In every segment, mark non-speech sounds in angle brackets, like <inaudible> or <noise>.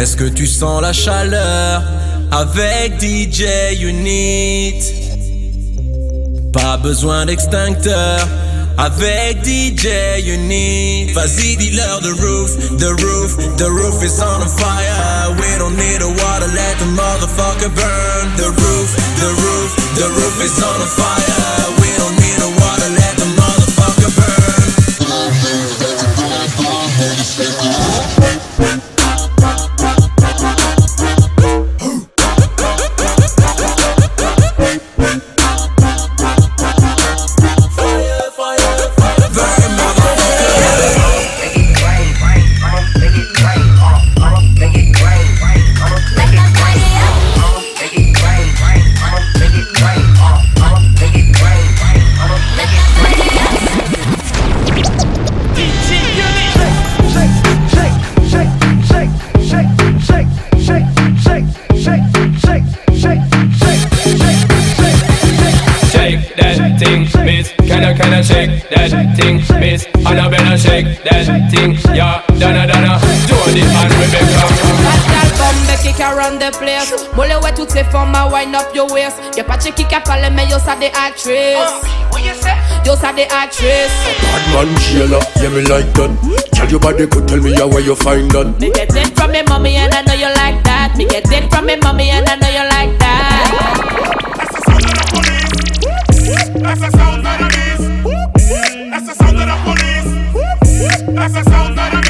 Est-ce que tu sens la chaleur avec DJ Unit? Pas besoin d'extincteur avec DJ Unit. Vas-y, dis-leur the roof, the roof, the roof is on fire. We don't need a water, let the motherfucker burn. The roof, the roof, the roof is on fire. Mole ouais toutes ces wind up your waist. Y'a pas qui qui parle mais yo ça des actrices. What you say? Yo ça des actrices. Bad man Sheila, yeah me like that. Tell your body could tell me how where you find that. Me get it from me mommy and I know you like that. Me get it from me mommy and I know you like that. That's the sound of the beast. That's the sound of the police. That's the sound of the beast. Mr.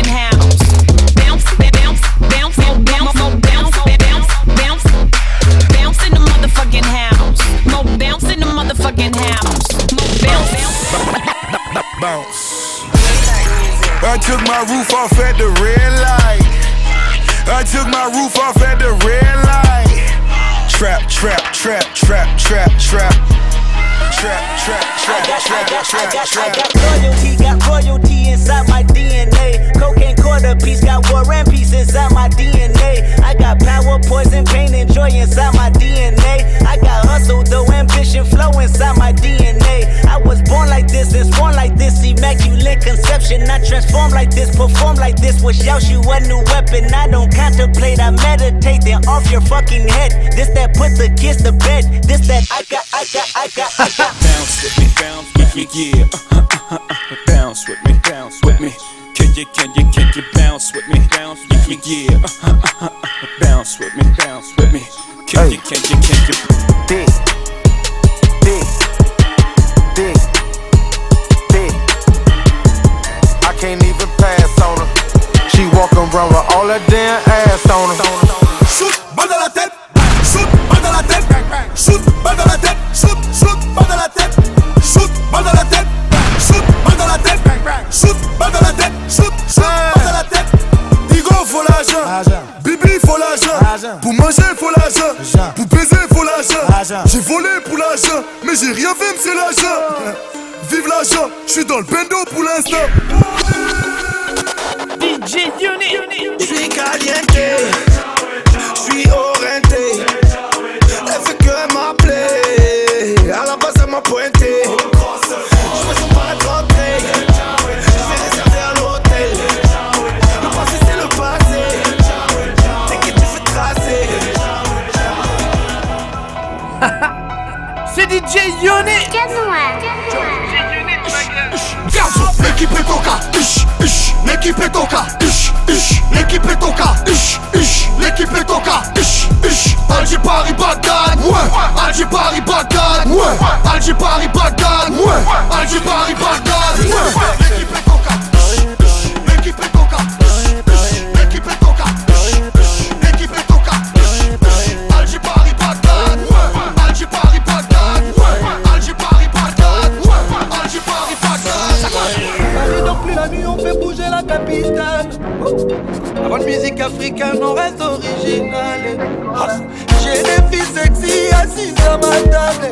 house. Bounce, bounce, bounce, bounce, bounce, bounce, bounce, bounce in the motherfucking house. Mo bounce in the motherfucking house. Bounce, bounce. Bounce. I took my roof off at the red light. I took my roof off at the red light. Trap, trap, trap, trap, trap, trap. Trap, trap, trap, trap, trap, trap. got loyalty, got royalty inside my DNA. Cocaine quarter piece, got war and peace inside my DNA. I got power, poison, pain, and joy inside my DNA. I got hustle, though ambition, flow inside my DNA. I was born like this and born like this, immaculate conception. I transform like this, perform like this. Was out you a new weapon. I don't contemplate, I meditate. Then off your fucking head. This that put the kids to bed. This that I got, I got, I got, I got. <laughs> Bounce with me, bounce with me, yeah. Uh, uh, uh, bounce with me, bounce with me. Can you, can you, can you bounce with me, bounce with me, yeah. Uh, uh, uh, bounce with me, bounce with me. Can you, can you, can you? Big, big, big, big. I can't even pass on her. She walk around with all that damn ass on her. Shoot, balle dans la tête. Shoot, balle dans la tête. Shoot, balle dans la tête. Shoot, shoot, balle dans la tête. Shoot, balle dans la tête. Shoot, balle dans la tête. Shoot, balle dans la tête. Shoot, shoot, balle dans la tête. Igo, faut l'argent. Bibi, faut l'argent. Pour manger, faut l'argent. Pour baiser, faut l'argent. J'ai volé pour l'argent, mais j'ai rien fait, c'est l'argent. Vive l'argent, je suis dans le bendo pour l'instant. DJ Unit. Je suis caliente, je suis orienté. Elle fait que m'appeler, à la base elle m'a pointé. DJ Unit. L'équipe est toca, ish, ish, l'équipe est toca, ish, ish, l'équipe est toca, ish, ish, l'équipe est toca, ish, ish, Alger Paris Bagdad, ouais, Alger Paris Bagdad, ouais, Alger Paris Bagdad, ouais, Alger Paris Bagdad, ouais, De musique africaine, on reste original. J'ai des filles sexy assises à ma table.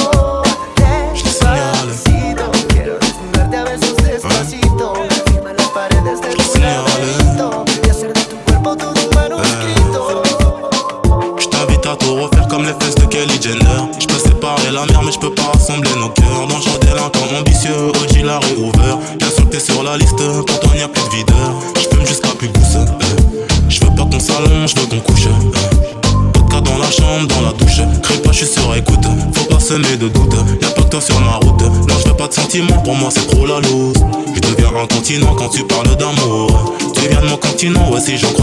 quand tu parles d'amour. Tu viens de mon continent, aussi j'en crois.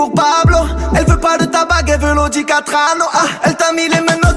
Pour Pablo. Elle veut pas de ta bague, elle veut l'Audi Catrano. Ah, elle t'a mis les menottes.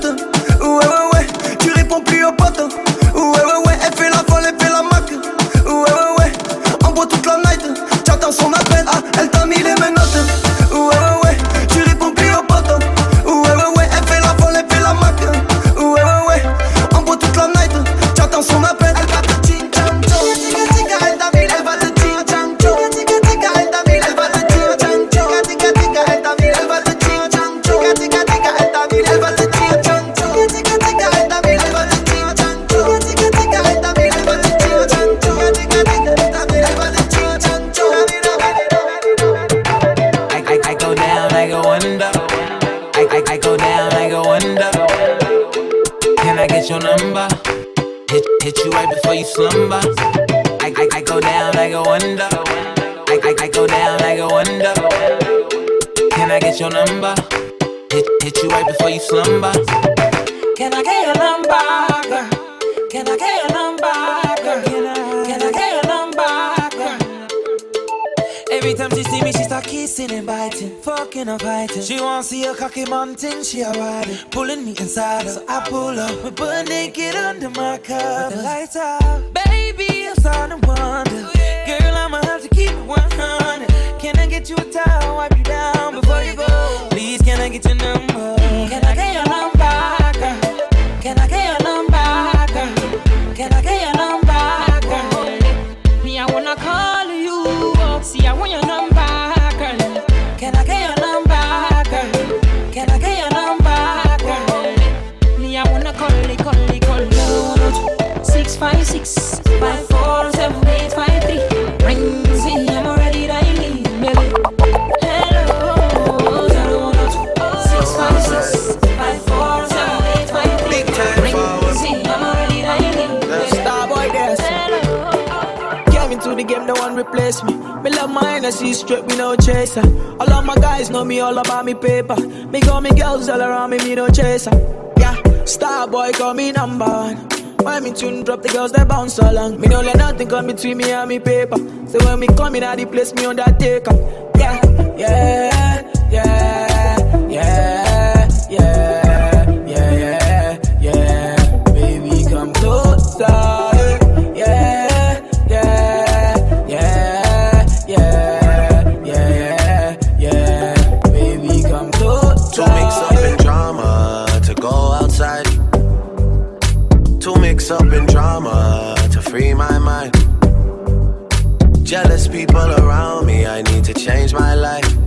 Can I get your number. Can I, get your number. Every time she see me, she start kissing and biting, fucking and fighting. She want see a cocky mountain, she a riding, pulling me inside her. So I pull up, we butt naked under my cover. With the lights out, baby, I'm starting to wonder. Girl, I'ma have to keep it 100. Can I get you a towel, wipe you down before you go? Please, can I get your number? Can I get your number, replace me. Me love my energy straight, we no chaser. All of my guys know me all about me paper. Me got me girls all around me, me no chaser. Yeah, star boy call me number one. When me tune drop, the girls they bounce along. Me no let nothing come between me and me paper. So when me come in, I the place me undertaker. Yeah, yeah, yeah, yeah, yeah, Jealous people around me, I need to change my life.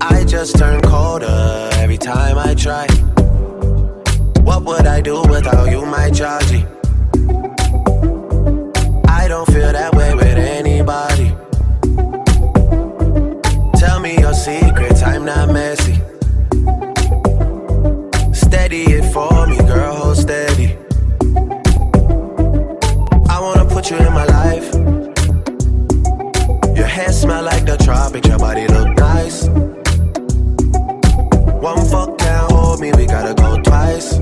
I just turn colder every time I try. What would I do without you, my Georgie? I don't feel that way with anybody. Tell me your secrets, I'm not messy. Steady it for me, girl, hold steady. I wanna put you in my life. Hair smell like the tropics, your body look nice. One fuck can't hold me, we gotta go twice.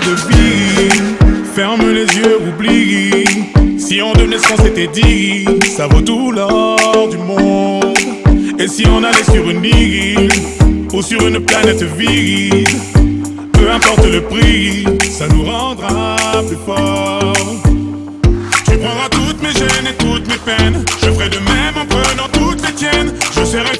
de vie. Ferme les yeux, oublie. Si on devenait ce qu'on s'était dit, ça vaut tout l'or du monde. Et si on allait sur une île ou sur une planète vide, peu importe le prix, ça nous rendra plus fort. Tu prendras toutes mes gênes et toutes mes peines. Je ferai de même en prenant toutes les tiennes. Je serai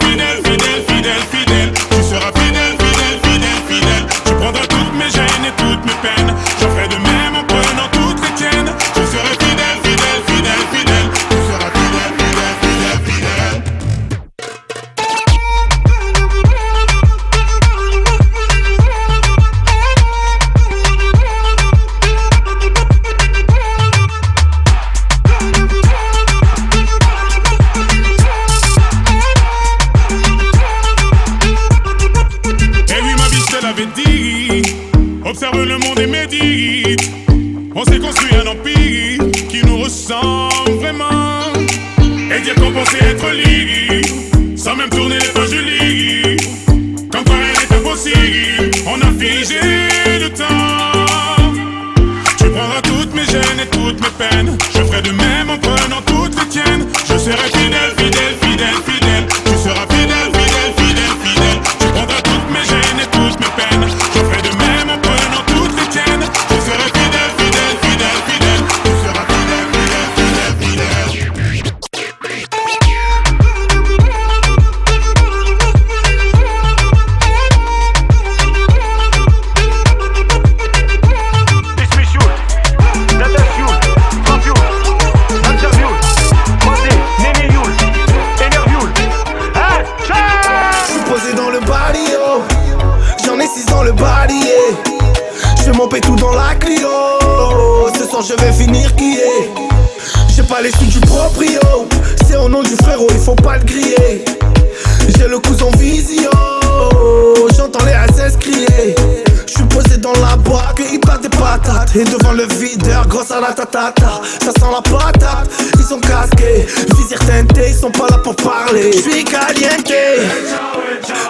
Et devant le videur, grosse à la tatata. Ça sent la patate, ils sont casqués Visir teinté, ils sont pas là pour parler. Je suis caliente,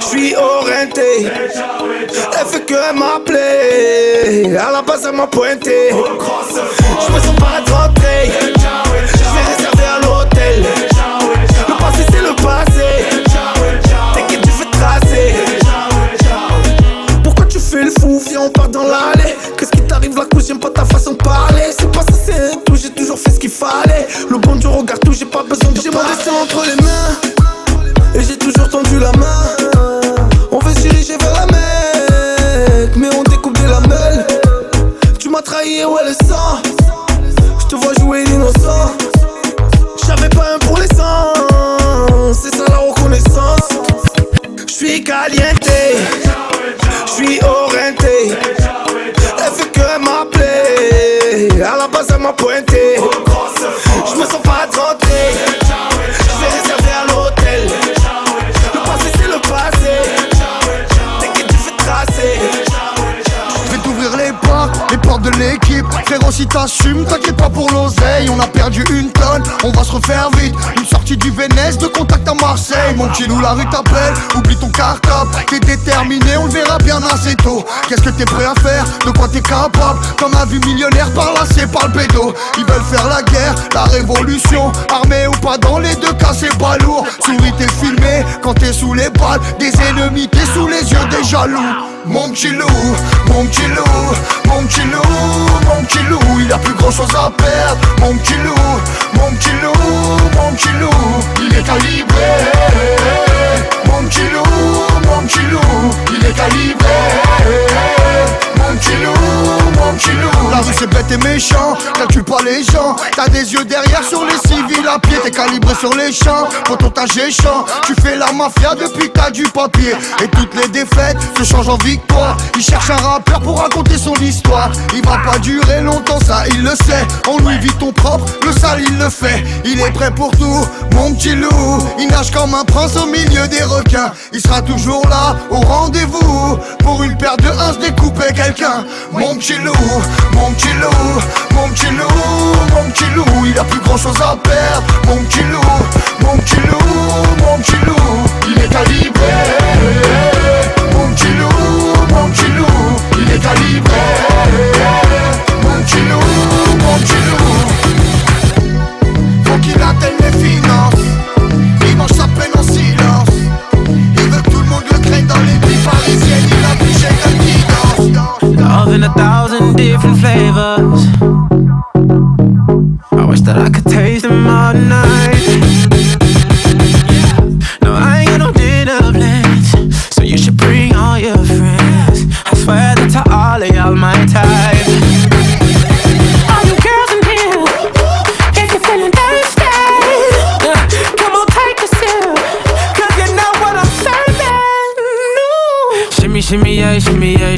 je suis orienté. Elle fait que m'appeler, à la base elle m'a pointé. Je me sens pas trop de la couche, j'aime pas ta façon de parler. C'est pas ça, c'est un tout, j'ai toujours fait ce qu'il fallait. Le bon Dieu regarde tout, j'ai pas besoin de J'ai mon destin entre les mains, et j'ai toujours tendu la main. On veut se diriger vers la mer, mais on découpe de la meule. Tu m'as trahi, où ouais, le sang. Fazer uma puente. Frérot si t'assumes t'inquiète pas pour l'oseille. On a perdu une tonne On va se refaire vite. Une sortie du Vénès de contact à Marseille. Mon petit loup la rue t'appelle Oublie ton cartable. T'es déterminé on le verra bien assez tôt. Qu'est-ce que t'es prêt à faire? De quoi t'es capable? T'en as vu millionnaire par là c'est par le pédo. Ils veulent faire la guerre La révolution. Armé ou pas dans les deux cas c'est pas lourd. Souris t'es filmé quand t'es sous les balles. Des ennemis t'es sous les yeux des jaloux. Mon petit loup, mon petit loup, mon petit loup, mon petit loup, il a plus grand chose à perdre. Mon petit loup, mon petit loup, mon petit loup, il est calibré. Mon petit loup, mon petit loup, il est calibré. Mon petit loup, mon petit loup La rue c'est bête et méchant, tu pas les gens T'as des yeux derrière sur les civils à pied T'es calibré sur les champs, pour ton géchant Tu fais la mafia depuis que t'as du papier Et toutes les défaites se changent en Il cherche un rappeur pour raconter son histoire. Il va pas durer longtemps, ça il le sait. On lui vit ton propre, le sale il le fait. Il est prêt pour tout, mon petit loup. Il nage comme un prince au milieu des requins. Il sera toujours là, au rendez-vous. Pour une paire de uns découpés quelqu'un. Mon petit loup, mon petit loup, mon petit loup, mon petit loup. Il a plus grand chose à perdre. Mon petit loup, mon petit loup, mon petit loup. Il est calibré mon petit Faut les finances sa peine en silence que tout le monde le craigne dans les villes parisiennes Love in a thousand different flavors. I wish that I could taste them all night.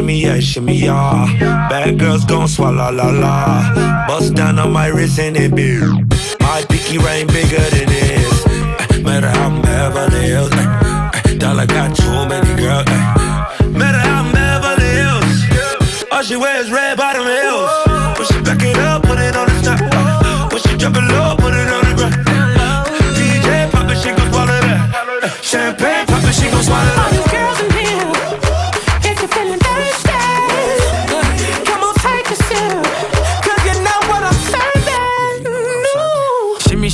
Shimmy, yeah, shimmy, yeah. Bad girls gon' swallow la la. Bust down on my wrist and it big. My pinky ring bigger than this. Eh, Matter how I'm Beverly Hills. eh, eh, Dollar got too many girls. Matter how I'm Hills. All she wears red bottom heels.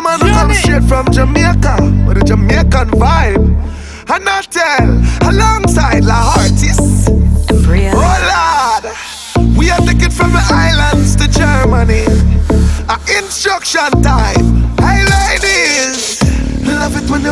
See man who come straight from Jamaica with a Jamaican vibe. And I tell, alongside La Artist. Oh Lord, we are taking from the islands to Germany. A instruction time.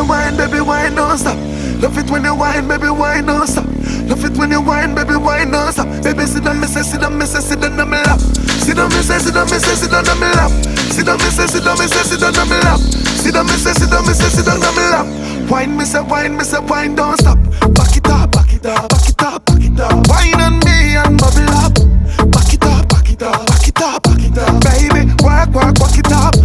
Whine, baby, whine, don't stop. Love it when you whine, baby, whine, don't stop. Love it when you whine, baby, whine, don't stop. Baby, sit down, me sit down, me sit down on my lap. Sit down, me sit down, me sit down on my lap. Sit down, me sit down, me sit down on my lap. Sit down, me sit down, me sit down on my lap. Wine, me say, wine, me say, wine, don't stop. Back it up, back it up, back it up, back it up. Wine on me and bubble up. Back it up, back it up, back it up, back it up. Baby, work, work, back it up.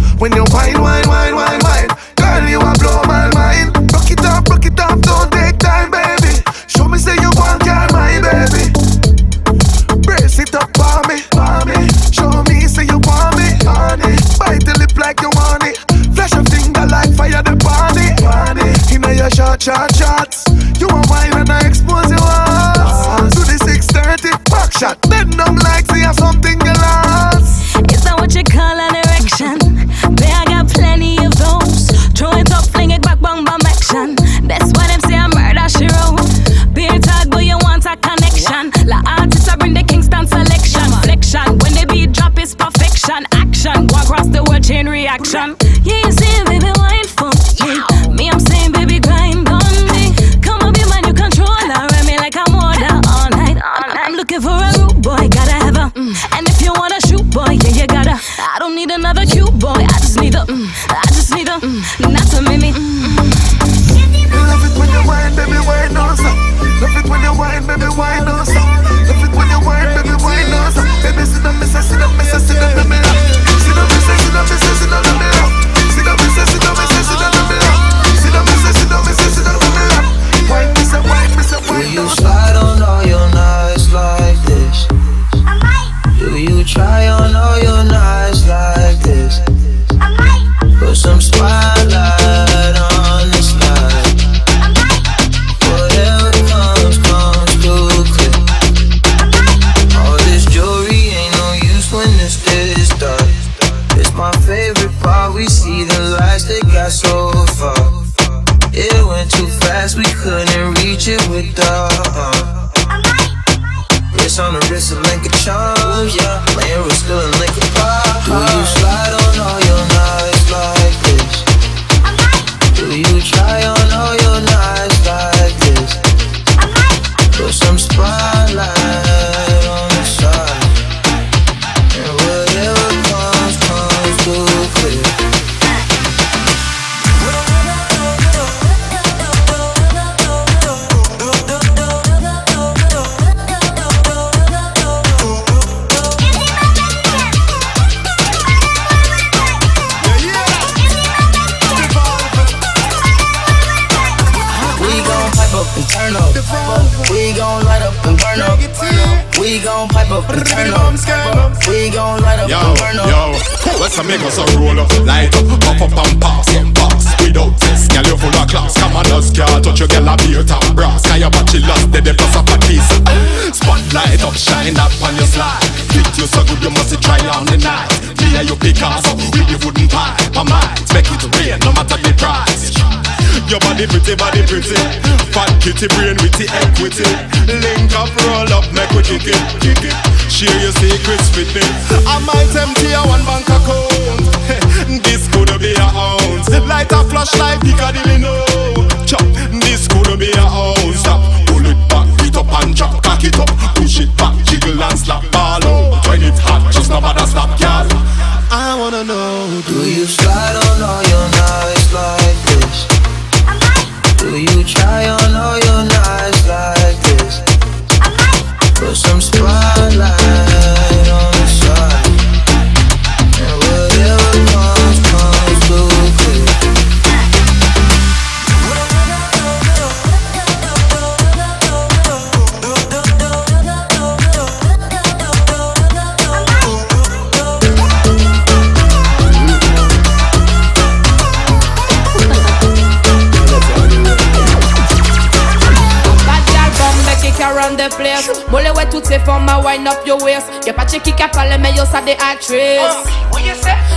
Kick around the place. Mole ouais toutes ces formes à wind up your waist? Y'a pas de qui a parlé mais yo ça des actrices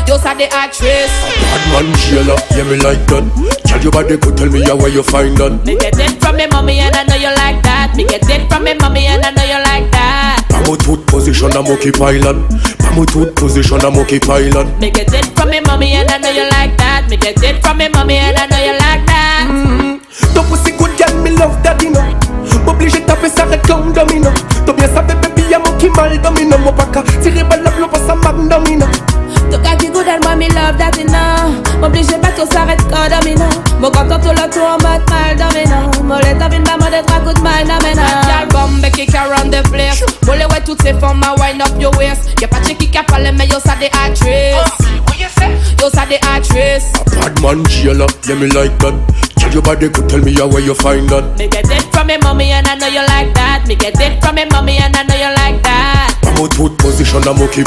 Yo ça des actrices Bad man jailer, yeah me like that. Tell your body could tell me how where you find that. Me get it from me mommy and I know you like that. Me get it from me mommy and I know you like that. Pamo tooth position a monkey pylon. Pamo tooth position a monkey pylon. Me get it from me mommy and I know you like that. Me get it from me mommy and I know you like that. Mm-hmm. Ton pussy good girl, me love daddy no Obligé de taper sa réclame domino. T'as bien sa bébé, y'a mon qui mal domino Mon pas tirer balle la pas sa mag domino. Ton gars qui good and moi me love that you know M'oblige pas tout s'arrête quand domino. Mon content tout le tour en mode mal domino. Mollet t'as une maman de trois coups de mal domino Girl bombe kick around the place. Mollet ouais toutes ces formes à wind up your waist. Y'a pas de qui a parlé mais yo ça des actrices. Oh, yo ça des actrices. Bad man jailer, yeah me like that. Tell your body could tell me how where you find that. Me get it from me mommy and I know you like that. Me get it from me mommy and I know you like that. Pamo tooth position I'm a monkey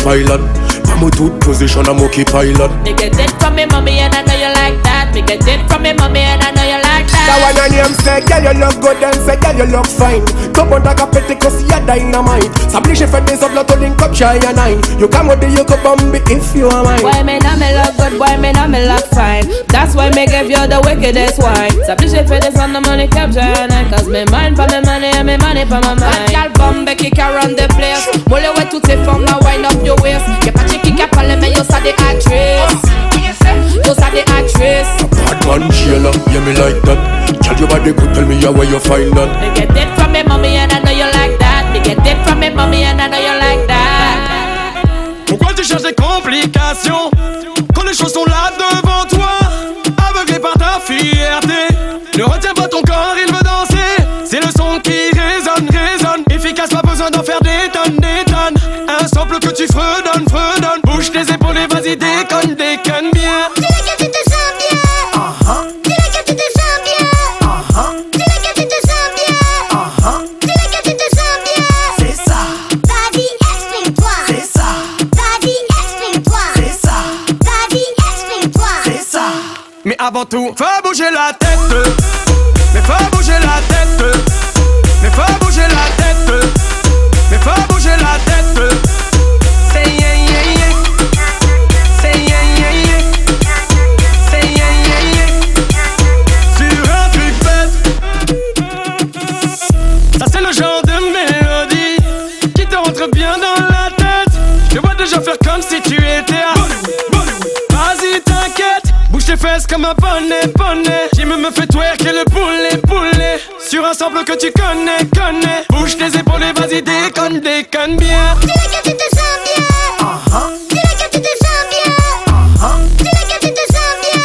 pylon. Pamo tooth position a monkey pylon. Me get it from me mommy and I know you like that. Me get it from me mommy and I know you like That. That one on him say, girl you look good and say, girl you look fine. Top on ta capete cause y'a dynamite. S'oblige fait des autres to link up shy and nine. You come with the you could bomb if you are mine. Boy, me know me look good, boy, me know me look fine? That's why me give you the wickedest wine. S'appliche fait des on the money capture and I Cause me mind for me money and me money for my mind. Girl bombe kick around the place. Mole ouais toutes ces formes now wind up your waist. Y'a pas de qui a parlé mais yo ça des actrices Yo ça des actrices Bad man jailer, yeah me like that. Tell your body could tell me how where you find that. Me get it from me mommy and I know you like that. Me get it from me mommy and I know you like that. Pourquoi tu cherches des complications Mais avant tout, faut bouger la tête. Mais faut bouger la tête. Mais faut bouger la tête. Mais faut bouger la tête. Fesses comme un poney poney. J'ai me fait twerker le poulet poulet. Sur un sample que tu connais connais. Bouge tes épaules et vas-y déconne déconne bien. Dis-le que tu te sens bien. Dis-le que tu te sens bien. Dis-le que tu te sens bien.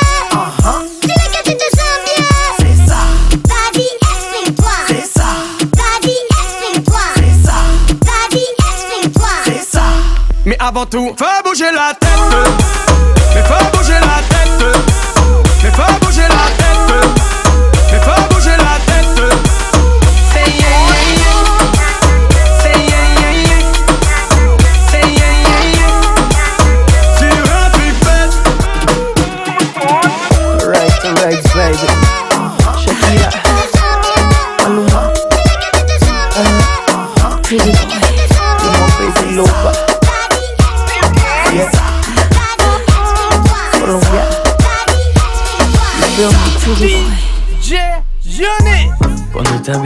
Dis-le que tu te sens bien. C'est ça. Vas-y, explique-toi. C'est ça. Vas-y, explique-toi. C'est ça. Vas-y, explique-toi. C'est ça. Mais avant tout, faut bouger la tête.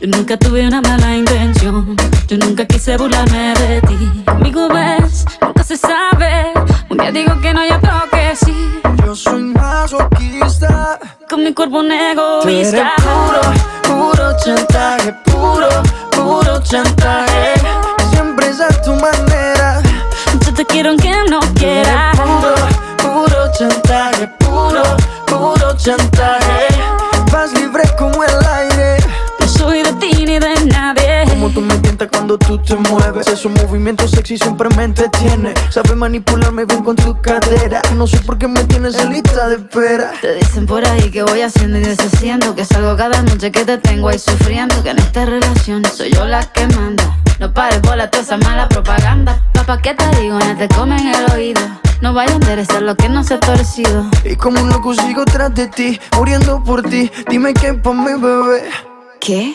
Yo nunca tuve una mala intención. Yo nunca quise burlarme de ti. Conmigo ves, nunca se sabe. Un día digo que no, y otro que sí. Yo soy masoquista. Con mi cuerpo un egoísta. puro, puro chantaje, puro, puro chantaje. Siempre es a tu manera. Yo te quiero aunque no quieras. Puro, puro chantaje, puro, puro chantaje. Vas libre como el Como tú me tientas cuando tú te mueves. Esos movimientos sexy siempre me entretiene. Sabes manipularme bien con tu cadera. No sé por qué me tienes en lista de espera. Te dicen por ahí que voy haciendo y deshaciendo Que salgo cada noche que te tengo ahí sufriendo Que en esta relación soy yo la que manda No pares bola toda esa mala propaganda Papá, ¿qué te digo? No te comen el oído No vaya a interesar lo que no se ha torcido Y como un loco sigo tras de ti, muriendo por ti. Dime qué pa' mi bebé. ¿Qué?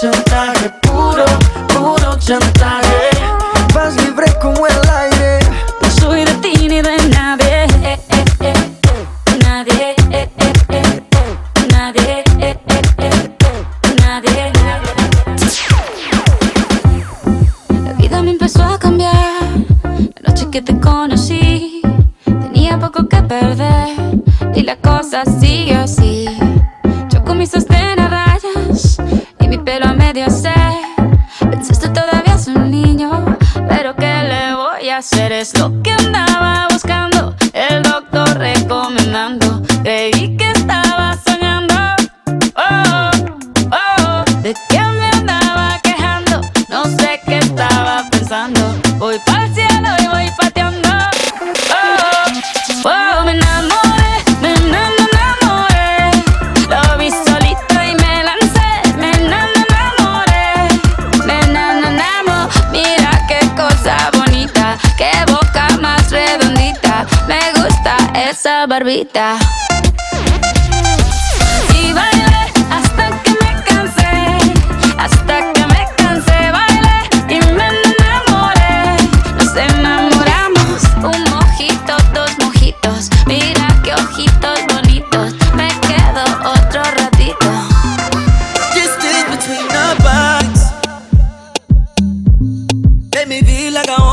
chantaje, puro, puro chantaje. Vas libre como el aire. No soy de ti ni de nadie. Nadie. Nadie. Nadie La vida me empezó a cambiar La noche que te conocí Tenía poco que perder Y la cosa sigue así Yo con mis sostén Y mi pelo a medio se Pensaste todavía es un niño Pero ¿qué le voy a hacer? Es lo que andaba esa barbita. Y bailé hasta que me cansé, hasta que me cansé, bailé y me enamoré. Nos enamoramos, un mojito, dos mojitos. Mira qué ojitos bonitos, me quedo otro ratito. Distance between our bodies. Make me feel like I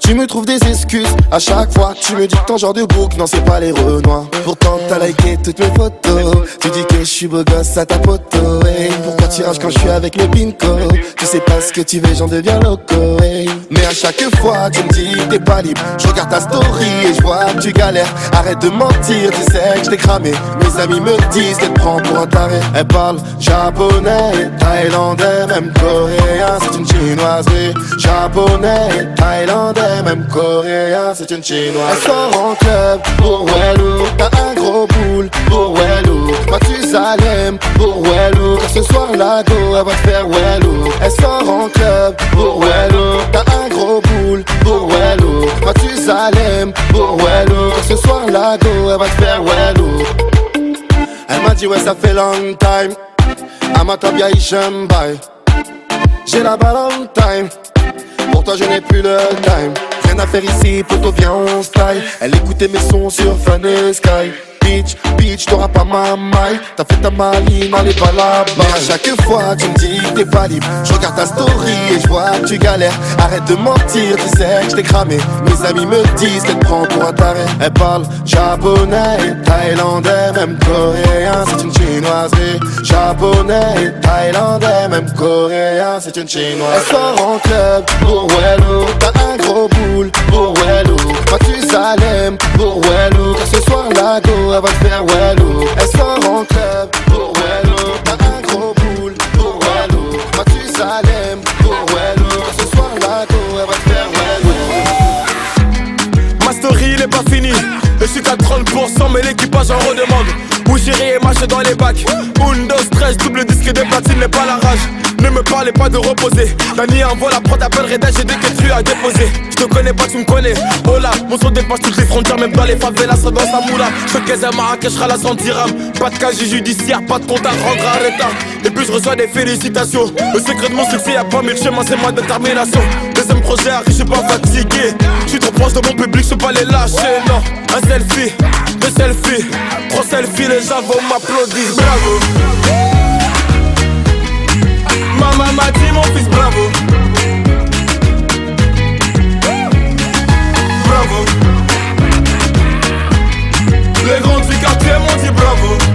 Tu me trouves des excuses à chaque fois. Tu me dis que ton genre de bouc, non, c'est pas les renois. Pourtant, t'as liké toutes mes photos. Tu dis que je suis beau gosse à ta poteau. Hey, pourquoi tu rages quand je suis avec les pinko Tu sais pas ce que tu veux, j'en deviens loco. Mais à chaque fois, tu me dis t'es pas libre. Je regarde ta story et je vois que tu galères. Arrête de mentir, tu sais que je t'ai cramé. Mes amis me disent qu'elle prend pour un taré. Elle parle japonais, thaïlandais, même coréen. C'est une chinoiserie. Japonais, thaïlandais, même coréen. C'est une chinoise. Elle sort en club pour Wellou. T'as un gros boule pour Wellou. Mathusalem pour Wellou. Car ce soir, la go, elle va te faire Wellou. Elle sort en club pour Wellou. T'as un gros boule pour Wellou. Mathusalem pour Wellou. Car ce soir, la go, elle va te faire Wellou. Elle m'a dit ouais ça fait long time Amatabia Ishembai J'ai la balle on time Pour toi je n'ai plus le time Rien à faire ici, poto viens on style Elle écoutait mes sons sur Fun Sky Bitch, bitch, t'auras pas ma maille. T'as fait ta maline, n'allez pas là-bas. Chaque fois tu me dis t'es pas libre. Je regarde ta story et je vois que tu galères. Arrête de mentir, tu sais que je t'ai cramé. Mes amis me disent qu'elle prend pour un taré. Elle parle japonais, thaïlandais, même coréen C'est une chinoiserie. Japonais, thaïlandais, même coréen C'est une chinoise Elle sort en club pour T'as un gros boule pour Wello Wello Car ce soir la go elle va te faire Wello Elle sort en club? Je suis qu'à 30% mais l'équipage en redemande. J'irai et marche dans les bacs. Windows 13, double disque de platine n'est pas la rage. Ne me parlez pas de reposer. Dani envoie la prod appelle Reda j'ai des quêtes à déposer Je te connais pas tu me connais. Oh là, mon son dépasse toutes les frontières Même dans les favelas, ça dans sa moula. Je à Marrakech, la 100 dirhams. Pas de casier judiciaire, pas de compte à rendre à retard Et puis je reçois des félicitations. Le secret de mon succès y'a pas mille chemins c'est ma détermination Projet arrive, je suis pas fatigué. Je suis trop proche de mon public, je pas les lâcher Non, un selfie, deux selfies. Trois selfies, les gens vont m'applaudir. Bravo. Maman m'a dit mon fils bravo. Bravo. Les grands du quartier m'ont dit Bravo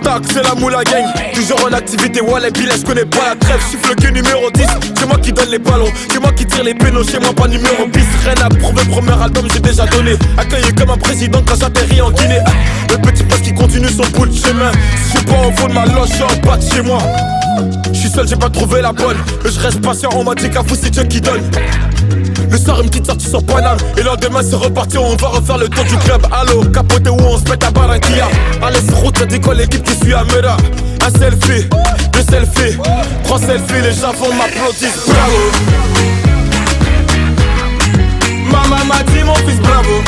C'est la moula gang. Toujours en activité, ouais les je connais pas la trêve? Suis floqué numéro 10, c'est moi qui donne les ballons C'est moi qui tire les pénaux, chez moi pas numéro 10 Rien à prouver, premier album j'ai déjà donné. Accueilli comme un président quand j'atterris en Guinée. Le petit poste qui continue son bout de chemin. Si je suis pas au fond de ma loge, je suis en bas de chez moi. Je suis seul, j'ai pas trouvé la bonne. Je reste patient, on m'a dit qu'à vous c'est Dieu qui donne le soir, une petite sortie sur Paname. Et lendemain, c'est reparti, on va refaire le tour du club. Allo, capote où on se met à Barranquilla. Allez, sur route, ça décolle l'équipe qui suit à Mera. Un selfie, deux selfies, trois selfies, les gens vont m'applaudir. Bravo. Maman m'a dit, mon fils, bravo.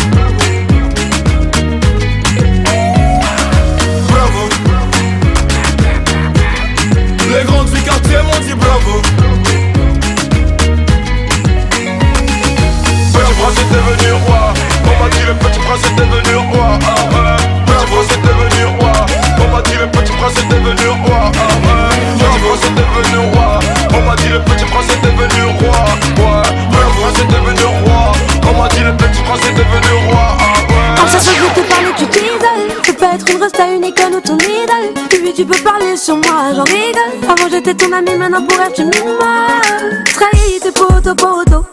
Bravo. Les grands du quartier m'ont dit bravo. petit prince est devenu roi. On m'a dit le petit prince est devenu roi. Ah ouais. Petit prince est devenu roi. On m'a dit le petit prince est devenu roi. Ah ouais. Petit prince est devenu roi. On m'a dit le petit prince est devenu roi. Ouais. Petit prince est devenu roi. On m'a dit le petit prince est devenu roi. Ah ouais. Comme ça, je veux te parler, tu t'isoles. Tu peux être une reste à une école ou ton idole. Puis tu peux parler sur moi, j'en rigole. Avant j'étais ton ami, maintenant pour être une mal. Trahi tes potos, potos.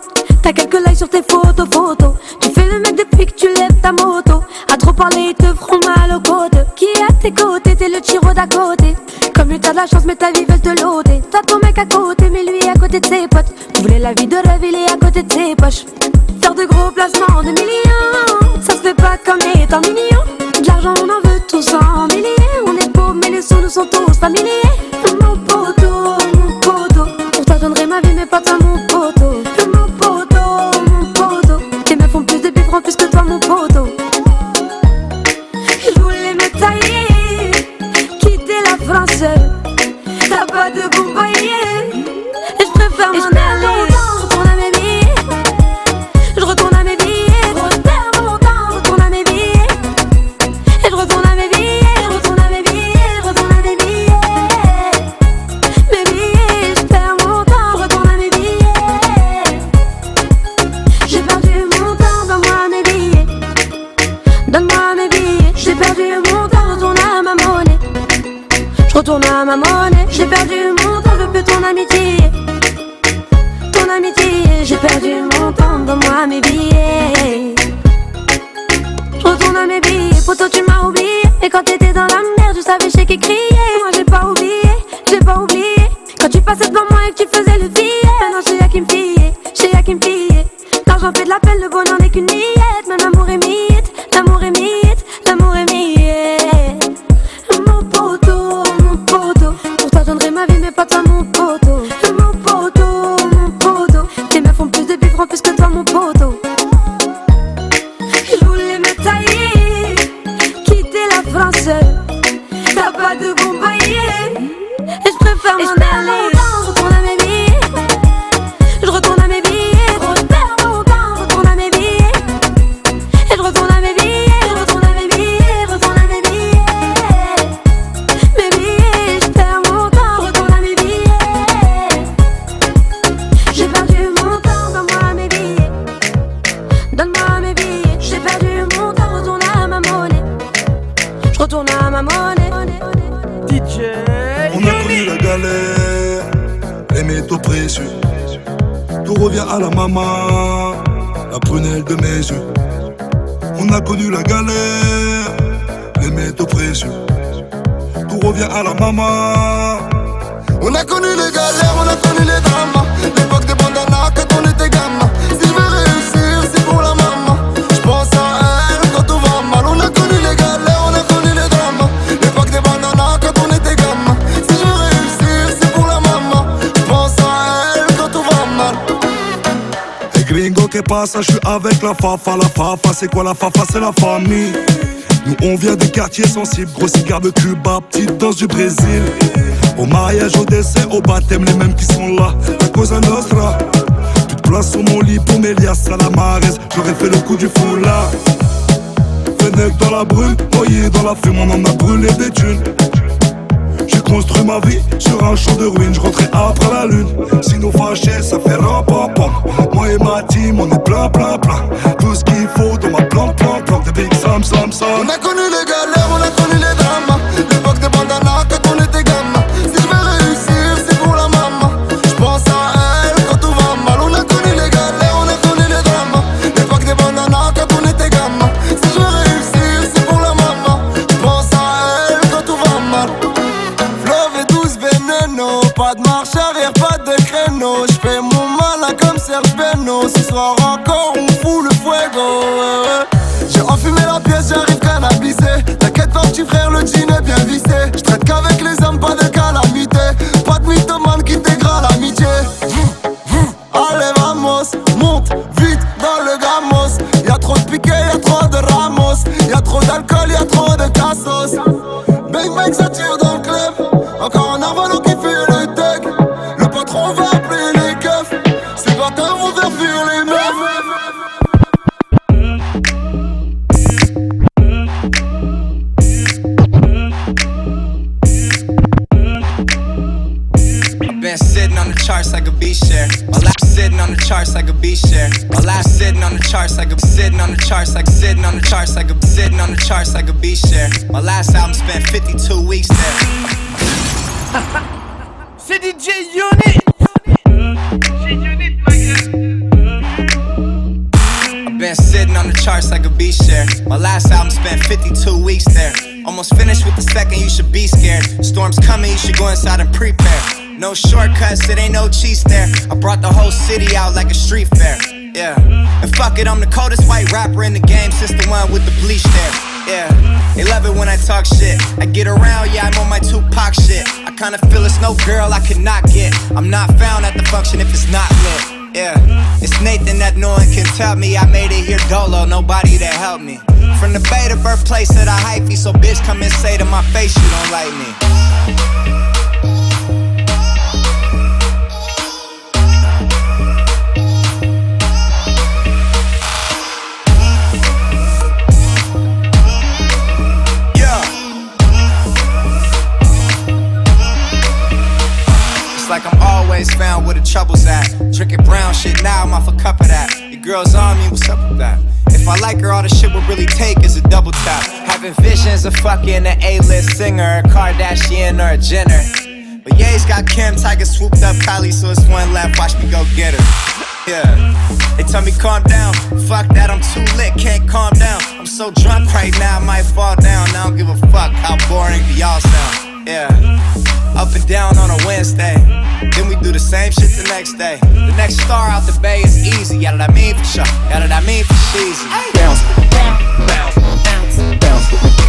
T'as quelques likes sur tes photos, photos. Tu fais le mec depuis que tu lèves ta moto. À trop parler, ils te feront mal aux côtes. Qui est à tes côtés, t'es le tiro d'à côté. Comme lui, t'as de la chance, mais ta vie veut te l'ôter. T'as ton mec à côté, mais lui à côté de ses potes. Tu voulais la vie de rêve, il est à côté de ses poches. Faire de gros placements de millions, ça se fait pas comme étant mignon. De l'argent, on en veut tous en milliers. On est pauvres, mais les sous nous sont tous familiers. J'ai perdu mon temps, je veux plus ton amitié. Ton amitié, j'ai perdu mon temps, donne-moi mes billets. Retourne à mes billets, Pourtant tu m'as oublié. Et quand t'étais dans la merde, je savais chez qui crier. Moi j'ai pas oublié, j'ai pas oublié. Quand tu passais devant c'est quoi la fafa, c'est la famille. Nous on vient des quartiers sensibles, gros cigare de Cuba, petite danse du Brésil. Au mariage, au décès, au baptême, les mêmes qui sont là, à cause un Nostra. Tu te places sur mon lit pour Mélias à la j'aurais fait le coup du foulard. Fennec dans la brume, noyé dans la fume, on en a brûlé des thunes construit ma vie sur un champ de ruines. Je rentrais après la lune. Si nous fâchés, ça fait rampapam. Moi et ma team, on est plein, plein, plein. Tout ce qu'il faut dans ma plante, plante, plante. Des big sam, sam, sam. On a connu les galères, on a connu les drames. L'époque des bandanas, it ain't no cheese there. I brought the whole city out like a street fair. Yeah. And fuck it, I'm the coldest white rapper in the game since the one with the bleach there. Yeah. They love it when I talk shit. I get around, yeah, I'm on my Tupac shit. I kinda feel it's no girl I could not get. I'm not found at the function if it's not lit. Yeah, it's Nathan that no one can tell me. I made it here dolo, nobody to help me. From the Bay, the birthplace of the hyphy, so bitch come and say to my face you don't like me. Trouble's at. Drinking brown shit now, I'm off a cup of that. Your girl's on me, what's up with that? If I like her, all the shit would really take is a double tap. Having visions of fucking an A-list singer, a Kardashian or a Jenner. But he's got Kim, Tiger swooped up Kylie, so it's one left. Watch me go get her. Yeah. They tell me calm down. Fuck that, I'm too lit, can't calm down. I'm so drunk right now, I might fall down. I don't give a fuck how boring y'all sound. Yeah. Up and down on a Wednesday. Then we do the same shit the next day. The next star out the bay is easy. Yeah, that I mean for sure. Yeah, that I mean for cheesy. Bounce, bounce, bounce, bounce,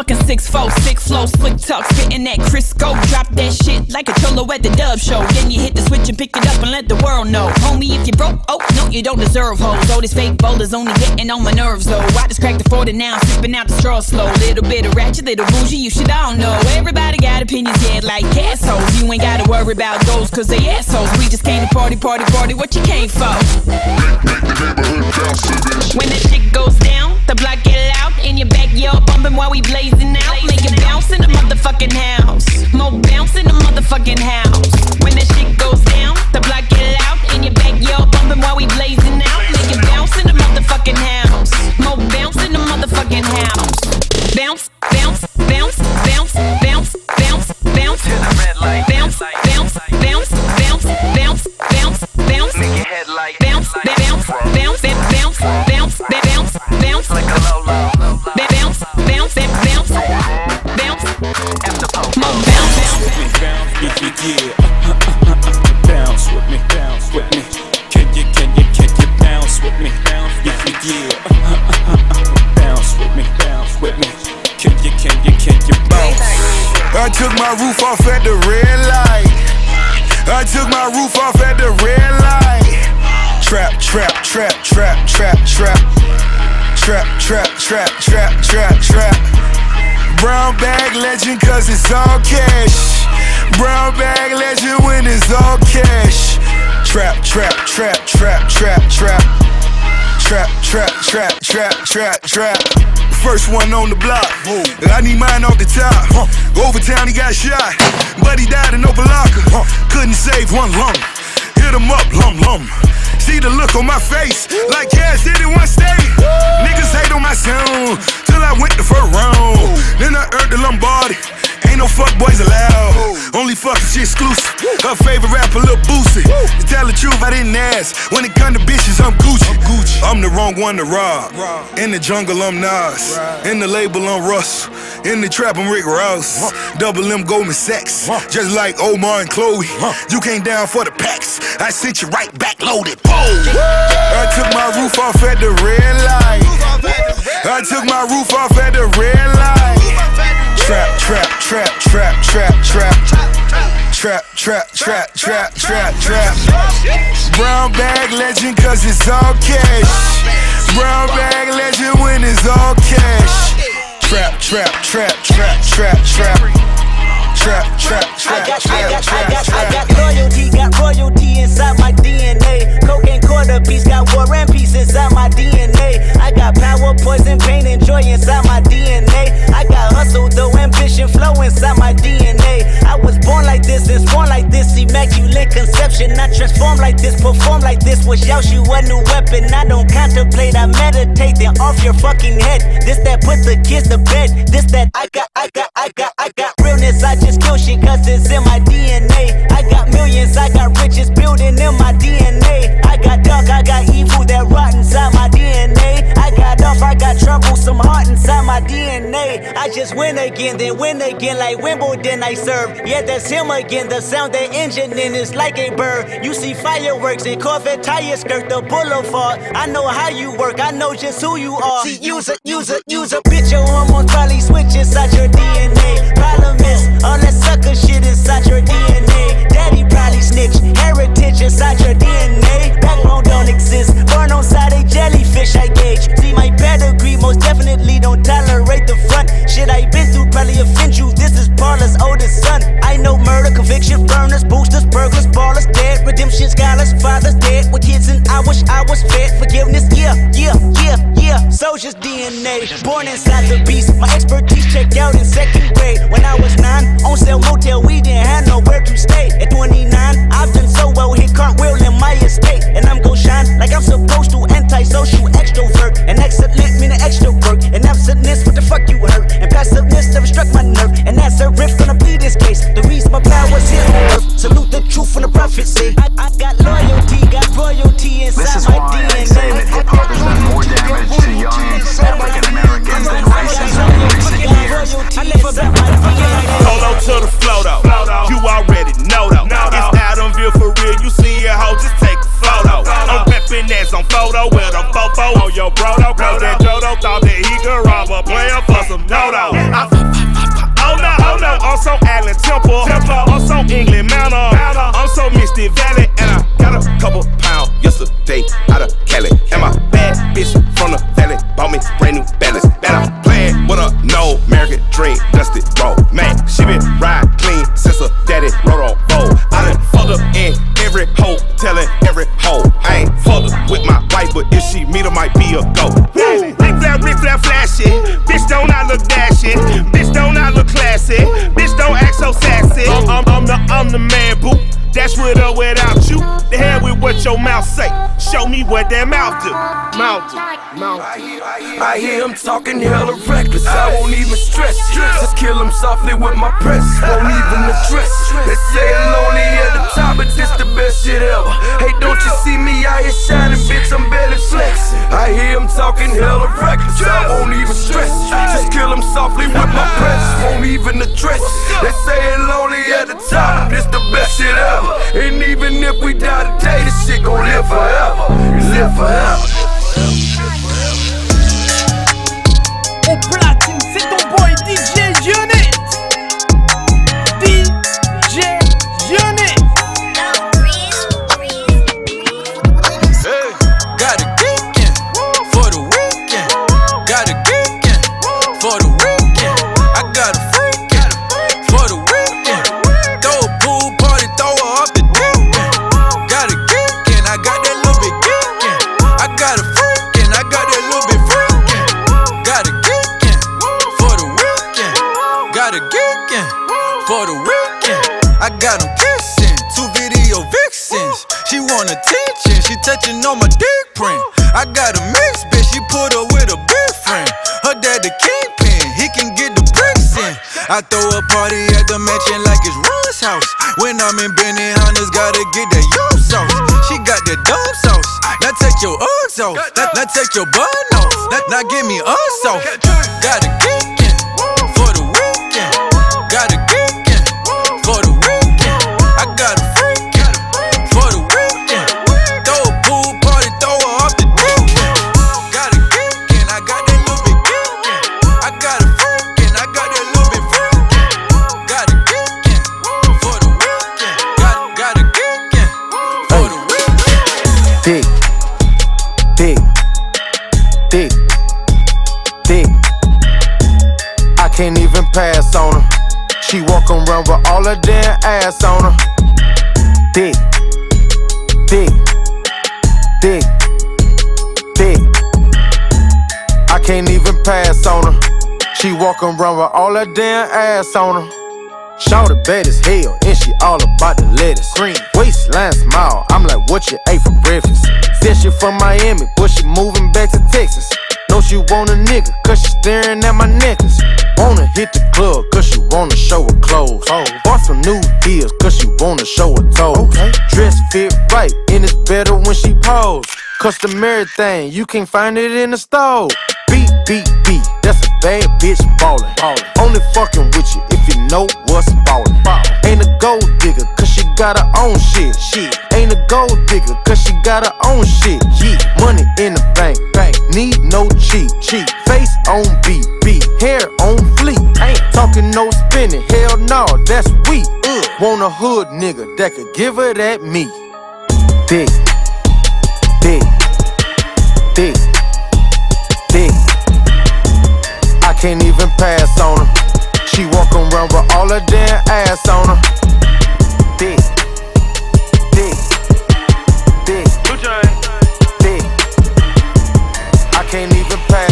motherfucking six four, six flow, slick talk, spitting that Crisco. Drop that shit like a cholo at the dub show. Then you hit the switch and pick it up and let the world know. Homie, if you broke, oh no, you don't deserve hoes. All these fake boulders only getting on my nerves though. I just cracked the 40 now, sipping out the straw slow. Little bit of ratchet, little bougie, you should all know. Everybody got opinions, yeah, like assholes. You ain't gotta worry about those, cause they assholes. We just came to party, party, party, what you came for? When that shit goes down, the block your backyard bumping while we blazing out. Make it bounce in the motherfucking house. Mo bounce in the motherfucking house. When that shit goes down, the block get loud in your backyard bumping while we blazing out. Make it bounce in the motherfucking house. Mo bounce in the motherfucking house. Bounce, bounce, bounce, bounce, bounce, bounce, bounce. Bounce, bounce, bounce, bounce, bounce, bounce, bounce. Make your head like bounce, ba- bounce, bounce, ba- bounce, bounce, ba- bounce, bounce. Like a took my roof off at the red light. I took my roof off at the red light. Trap, trap, trap, trap, trap, trap. Trap, trap, trap, trap, trap, trap. Brown bag legend cause it's all cash. Brown bag legend when it's all cash. Trap, trap, trap, trap, trap, trap. Trap, trap, trap, trap, trap, trap. First one on the block. I need mine off the top. Overtown, he got shot. But he died in open locker. Couldn't save one lung. Hit him up, lum lum. See the look on my face, like cash did in one state. Niggas hate on my sound till I went the first round. Then I earned the Lombardi. Ain't no fuck boys allowed. Only fucking shit exclusive. Her favorite rapper, Lil Boosie. To tell the truth, I didn't ask. When it come to bitches, I'm Gucci. I'm Gucci. I'm the wrong one to rob. In the jungle, I'm Nas. In the label, I'm Russ. In the trap, I'm Rick Ross. Double M Goldman Sachs. Just like Omar and Chloe. You came down for the packs. I sent you right back loaded. Whoa. I took my roof off at the red light. I took my roof off at the red light. Trap, trap, trap, trap, trap, trap. Trap, trap, trap, trap, trap, trap. Trap, trap, trap. Brown bag legend, cause it's all cash. Brown bag legend when it's all cash. Trap, trap, trap, trap, trap, trap. Trap, trap, trap, I got, trap, I got, trap, I got, I trap. got loyalty, got royalty inside my DNA. Cocaine quarter piece, got war and peace inside my DNA. I got power, poison, pain, and joy inside my DNA. I got hustle, though, ambition, flow inside my DNA. I was born like this and born like this, immaculate conception. I transform like this, perform like this. Was Yaoshu a new weapon? I don't contemplate, I meditate, then off your fucking head. This that put the kids to bed. This that I got, I got, I got, I got realness. I just kill shit cause it's in my DNA. I got millions, I got riches building in my DNA. I I got evil that rot inside my DNA. I got off, I got trouble, some heart inside my DNA. I just win again, then win again like Wimbledon I serve. Yeah, that's him again. The sound that engine in is like a bird. You see fireworks and Corvette tires skirt the boulevard. I know how you work, I know just who you are. See, use a, use a, use a bitch, your hormones probably switch inside your DNA. What that mouth do. Mouth do. I hear him talking hella reckless. I won't even stress. Just kill him softly with my press. Won't even address. They say lonely at the top, but this the best shit ever. Hey, don't you see me out here shining, bitch? I'm barely flexing. I hear him talking hella reckless. I won't even stress. Just kill him softly with my press. Won't even address. They say lonely at the top, this the best shit ever. And even if we die today, this shit gon' live forever. Live forever. Take your bun off. Now, now give me a all her damn ass on her. Dick, dick, dick, dick. I can't even pass on her. She walk around with all her damn ass on her. Shout bad as hell, and she all about the lettuce. Green waistline smile, I'm like, what you ate for breakfast? Said she from Miami, but she moving back to Texas. Know she want a nigga, cause she staring at my necklace. Wanna hit the club, cause she wanna show her clothes. Oh. Bought some new heels, cause she wanna show her toes. Okay. Dress fit right, and it's better when she pose. Customary thing, you can't find it in the store. Beat, beat, beat, that's a bad bitch ballin'. Only fucking with you if you know what's ballin'. Ain't a gold digger, cause she got her own shit. Shit. Ain't a gold digger, cause she got her own shit. Yeah. Money in the bank, bank. Need no cheat, cheat. Face on beat, beat. Hair on fleek. Ain't talking no spinning, hell no, that's weak. Ugh. Want a hood nigga that could give her that meat. Dick, dick, dick, dick. I can't even pass on her. She walk around with all her damn ass on her. Dick, dick, dick, dick. I can't even pass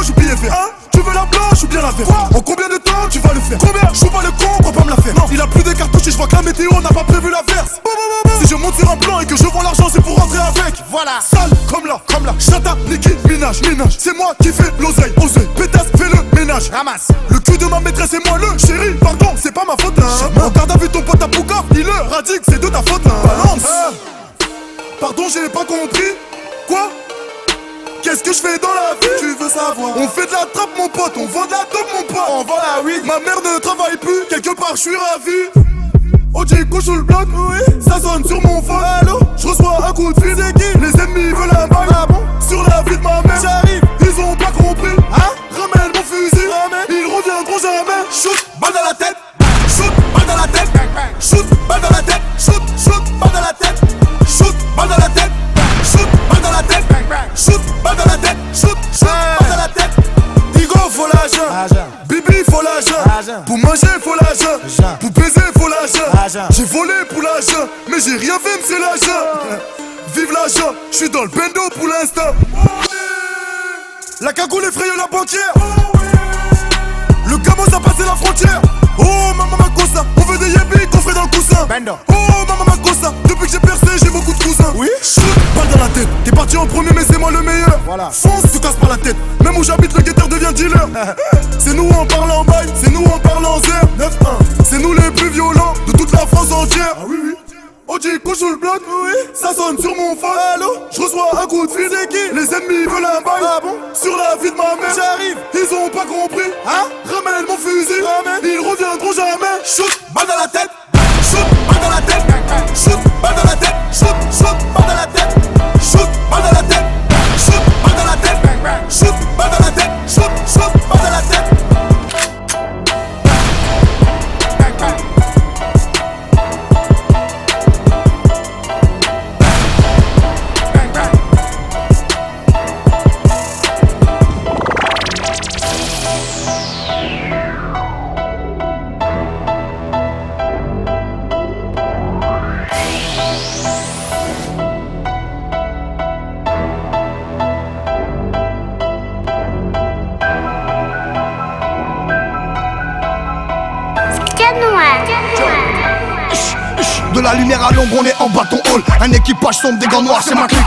Ou vert Hein Tu veux la blanche ou bien la verte En combien de temps tu vas le faire Combien Je suis pas le con crois pas me la faire. Non. Il a plus de cartouches et je vois que la météo n'a pas prévu l'averse Si je monte sur un plan et que je vends l'argent c'est pour rentrer avec. Voilà. Sale comme là Comme là. Chata Niki Minage Minage C'est moi qui fais l'oseille Oseille. Pétasse fais le ménage. Ramasse. Le cul de ma maîtresse et moi le chéri. Pardon c'est pas ma faute hein. Regarde à vue ton pote à Pouka Il le radique c'est de ta faute hein. Balance. Pardon j'ai pas compris Qu'est-ce que je fais dans la vie? Tu veux savoir? On fait de la trappe mon pote, on vend de la dope mon pote. On vend la weed. Ma mère ne travaille plus, quelque part je suis ravi. OJ couche le bloc, oui. Ça sonne sur mon phone, allô? Je reçois un coup de fil, qui? Les ennemis veulent un bail, ah bon Sur la vie de ma mère, j'arrive. Ils ont pas compris, hein? Ramène mon fusil, ramène. Ils reviendront jamais. Shoot, balle dans la tête. Shoot, balle dans la tête. Shoot, balle dans la tête. Shoot, shoot, balle dans la tête. Shoot, balle dans la tête. Shoot, balle dans la tête Shoot, balle dans la tête Shoot, shoot, balle dans la tête. Digo, faut l'argent. Bibi, faut l'argent. Pour manger, faut l'argent. Pour baiser, faut l'argent. J'ai volé pour l'argent Mais j'ai rien fait, mais c'est l'argent. Vive l'argent, je suis dans le bendo pour l'instant. La cagoule effraye la banquière Le gamos a passé la frontière. Oh maman ma cosa, on veut des qu'on ferait dans le coussin. Oh maman ma cosa, depuis que j'ai percé j'ai beaucoup de cousins. Oui. Shoot, balle dans la tête, t'es parti en premier mais c'est moi le meilleur. Voilà. Fonce, te casse pas la tête, même où j'habite le guetteur devient dealer. <laughs> C'est nous en parlant en bail, c'est nous en parlant en zère 9-1 C'est nous les plus violents de toute la France entière. Ah oui oui OJ couche sous le bloc, oui. Ça sonne sur mon phone, allô? Je reçois un coup de fil, c'est qui Les ennemis veulent un bail, ah bon? Sur la vie de ma mère, j'arrive. Ils ont pas compris, hein? Ramène mon fusil, ramène. Ils reviendront jamais. Shoot, balle dans la tête. Shoot, balle dans la tête. Shoot, balle dans la tête. Shoot, shoot, on est en bâton hall. Un équipage sombre, des gants noirs, c'est ma clique.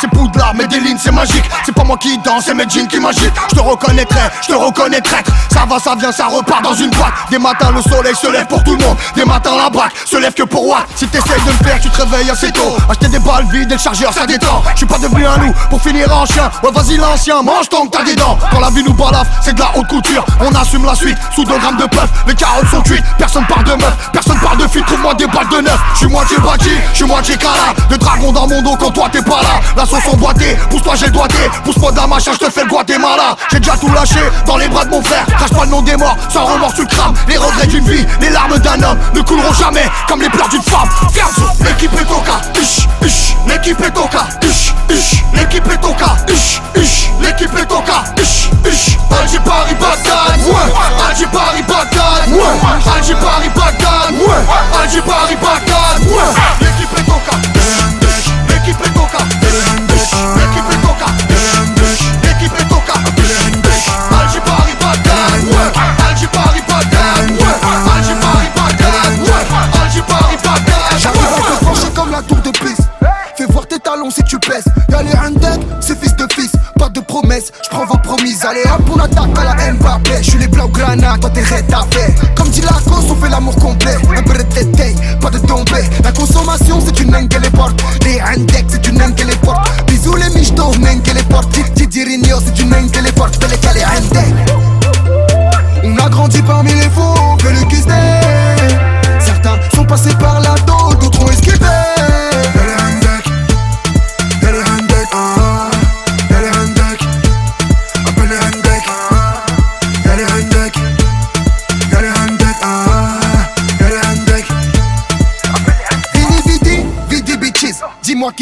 C'est poudlard, mais des lignes, c'est magique. C'est pas moi qui danse, c'est mes jeans qui m'agitent. Je te reconnaîtrai, je te reconnais traître. Ça va, ça vient, ça repart dans une boîte. Des matins, le soleil se lève pour tout le monde. Des matins, la braque se lève que pour moi. Si t'essayes de le faire, tu te réveilles assez tôt. Acheter des balles vides et le chargeur, ça détend. Je suis pas devenu un loup pour finir en chien. Ouais, vas-y, l'ancien, mange tant que t'as des dents. Quand la vie nous balafre, c'est de la haute couture. On assume la suite sous 2 grammes de puff. Les carottes sont cuites, personne parle de meuf, personne parle de fille. Trouve-moi des balles de neuf. Je suis moitié bâti, je suis moitié cala. De dragon dans mon dos quand toi t'es pas là. La sauce emboîtée, pousse-toi, j'ai le doigté. Pousse-moi la machin, je te fais le Guatemala. J'ai déjà tout lâché dans les bras de mon frère. Crache pas le nom des morts, sans remords tu crames. Les regrets d'une vie, les larmes d'un homme ne couleront jamais comme les pleurs d'une femme. Ferme, l'équipe est au cas. l'équipe est au cas. l'équipe est au cas. l'équipe est au cas. Alger Paris Bagdad. Ouais. Alger Paris Bagdad. Ouais. Alger Paris Bagdad. Ouais. Alger Paris Bagdad. Ouais. Si tu pèses. Y'a les handek, c'est fils de fils. Pas de promesses, j'prends vos promises. Allez hop, on attaque à la Mbappé. J'suis les Blaugrana, toi t'es rétafé. Comme dit la cause, on fait l'amour complet. Un peu de tété, pas de tomber. La consommation, c'est une que les porte. Les handek, c'est une que les porte. Bisous les michtos, que les porte. Titi c'est une que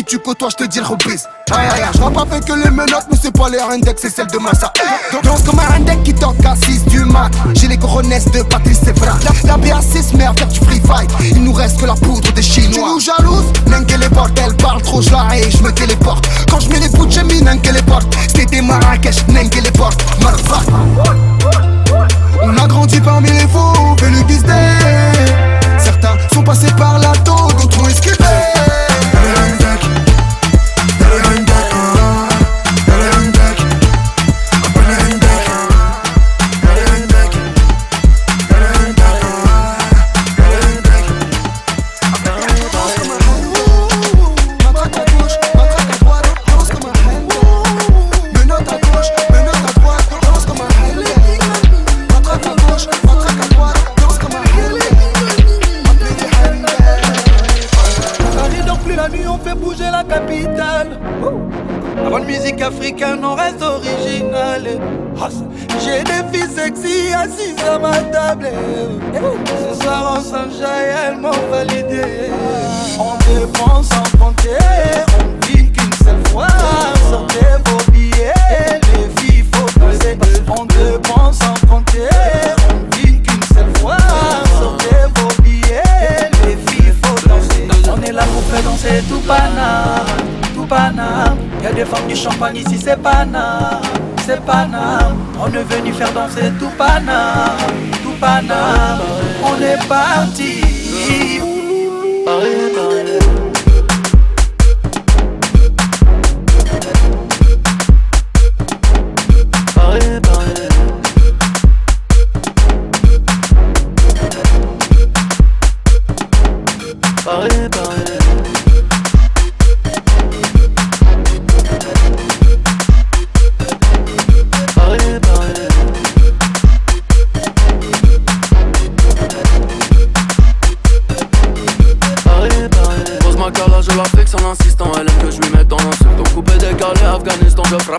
tu côtoies, je te dis le rebise. Aïe aïe j'rappe avec que les menottes, mais c'est pas les index, c'est celle de Massa. Danse comme un index qui toque à 6 du mat. J'ai les coronesses de Patrice Evra. La, la BA6 mère faire du free fight. Il nous reste que la poudre des Chinois. Tu nous jalouses? N'inque les portes, elle parle trop, je la je me téléporte. Quand je mets les bouts, j'ai mis n'inque les portes. C'était Marrakech, n'inque les portes. Motherfuck. On a grandi parmi les fous, champagne ici, c'est Paname, c'est Paname. On est venu faire danser tout Paname, tout Paname. On est parti.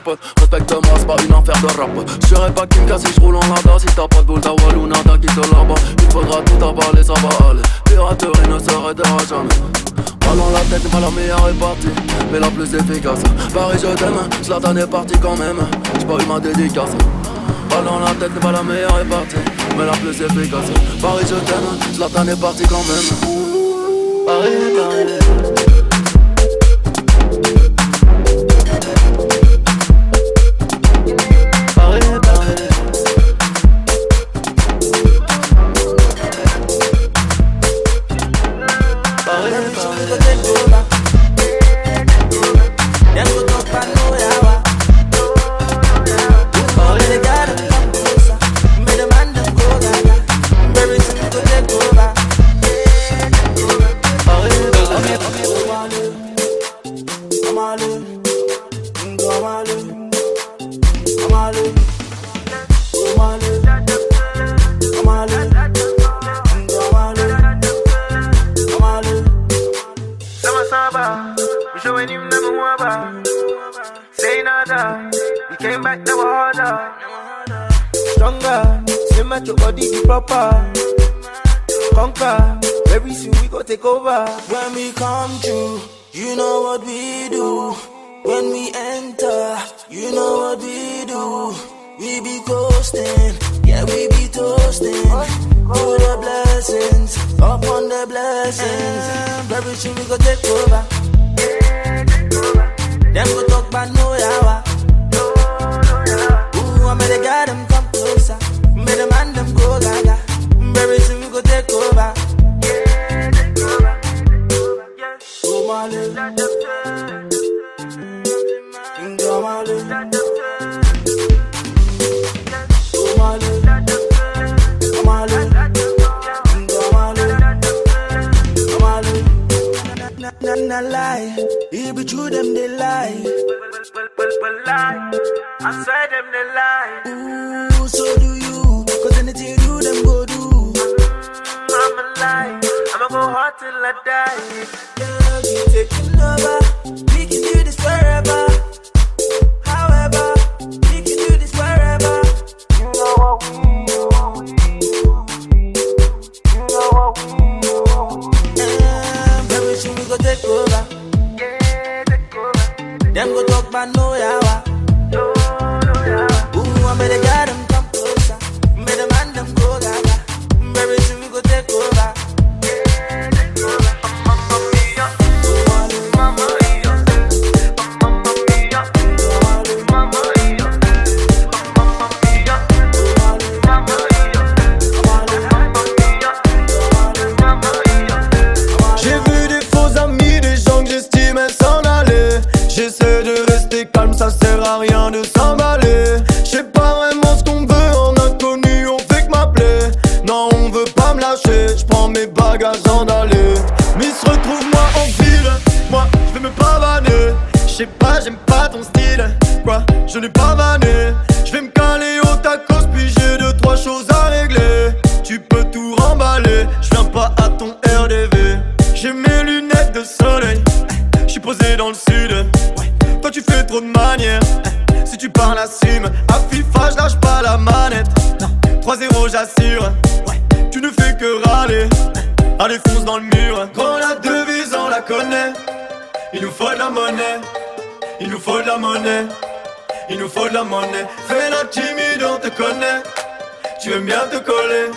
Frappe. Respecte-moi, c'est pas une affaire de rap. Je serais pas Kim si je roule en nada. Si t'as pas de boule, t'as Walou, nada, quitte là-bas. Il faudra tout avaler, ça va aller. Piraterie ne s'arrêtera jamais. Dans la tête, pas la meilleure est partie, mais la plus efficace. Paris, je t'aime, Zlatan est parti quand même. J'ai pas eu ma dédicace. Dans la tête, pas la meilleure est partie, mais la plus efficace. Paris, je t'aime, Zlatan est parti quand même. Nah, a lie. It be true, them they lie. Well, well, well, well, lie. I swear them they lie. Ooh, so do you. Cause anything you do, them go do. I'm a lie. I'ma go hard till I die. Yeah, you taking over. la monnaie, il nous faut de la monnaie. Fais la timide, on te connaît. Tu aimes bien te coller,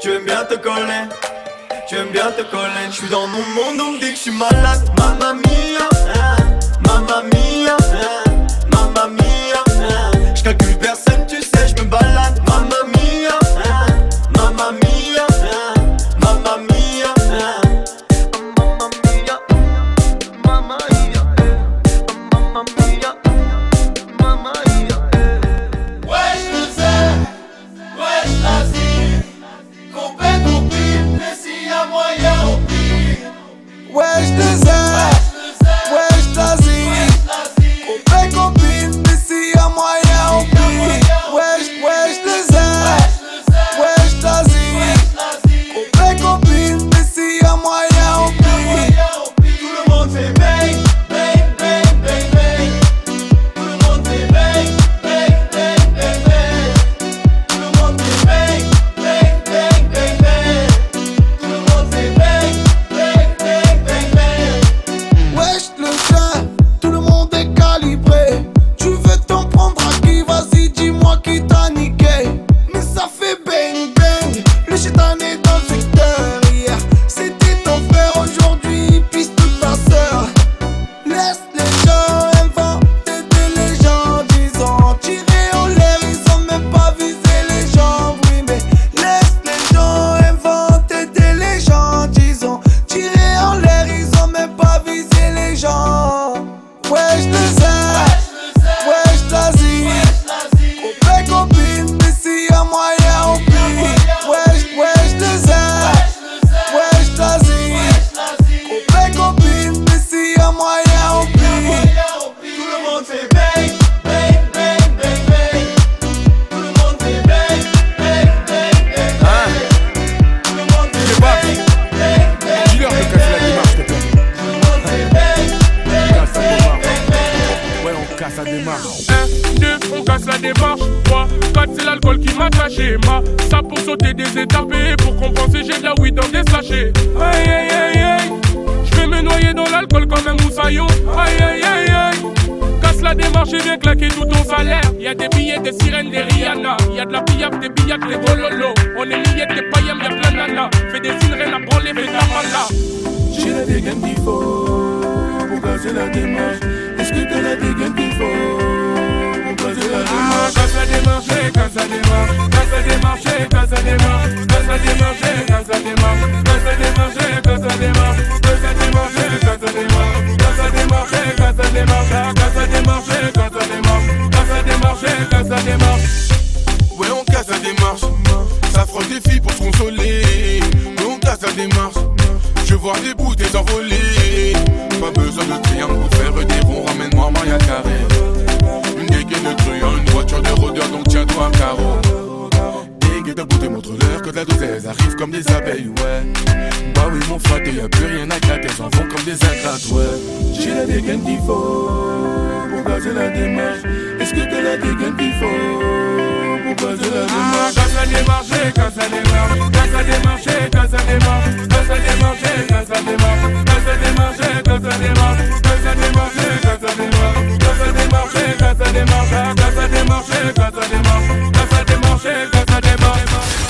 tu aimes bien te coller, tu aimes bien te coller. Je suis dans mon monde, on me dit que je suis malade, mamma mia. desire. Je vois des bouteilles s'envoler. Pas besoin de triangle pour faire des ronds. Ramène-moi Maria Carré. Une dégaine de truand, une voiture de rôdeur, donc tiens-toi carreau. Dégaine de beauté montre-leur que de la douzaise arrive comme des abeilles, ouais. Bah oui, mon frère, y'a plus rien à gratter, s'en vont comme des ingrates, ouais. J'ai la dégaine qu'il faut pour casser la démarche. Est-ce que t'as la dégaine qu'il faut? people to Ah, quand ça démarche, quand ça démarche, quand ça démarche, quand ça démarche, quand ça démarche, quand ça démarche, quand ça démarche, quand ça démarche, quand ça démarche, quand ça démarche, quand ça démarche, quand ça démarche, quand ça démarche, quand ça démarche, quand ça démarche, quand ça.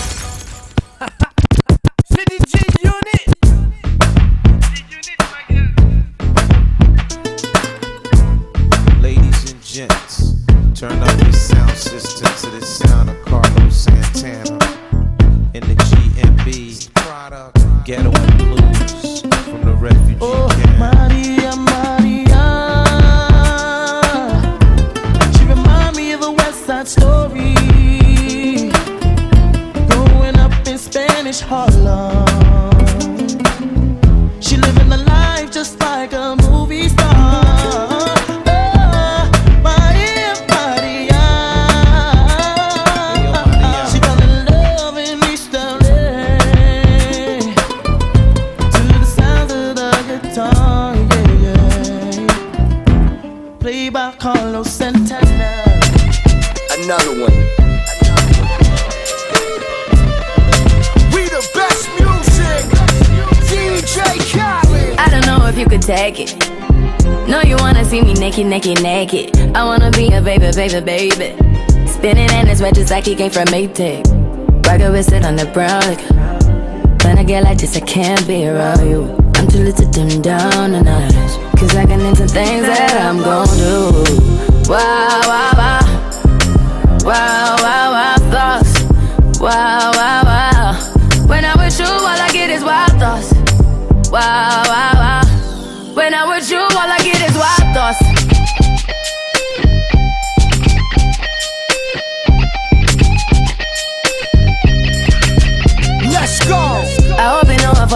Naked, naked. I wanna be a baby, baby, baby. Spinning in his red just like he came from Maytag. Rocket with it on the brown. Like, when I get like this, I can't be around you. I'm too little to dim down notch. Cause I can into things that I'm gon' do. Wow, wow, wow. Wow, wow, wow, thoughts. Wow.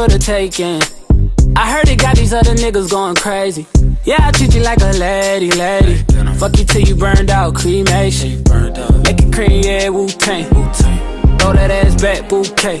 For the taking. I heard it got these other niggas going crazy. Yeah, I treat you like a lady, lady. Fuck you till you burned out, cremation. Make it cream, yeah, Wu Tang. Throw that ass back, bouquet.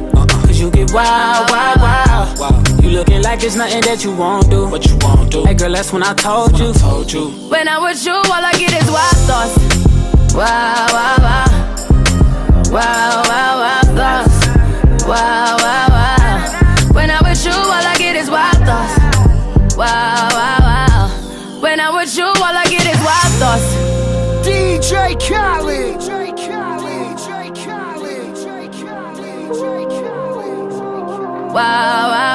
you get wild, wild, wild. You looking like there's nothing that you won't do. What you won't do? Hey girl, that's when I told you. When I told you. When I with you, all I get is wild thoughts. Wow, wow, wow. Wow, wow, wow thoughts. Wow, wow. Wow, wow.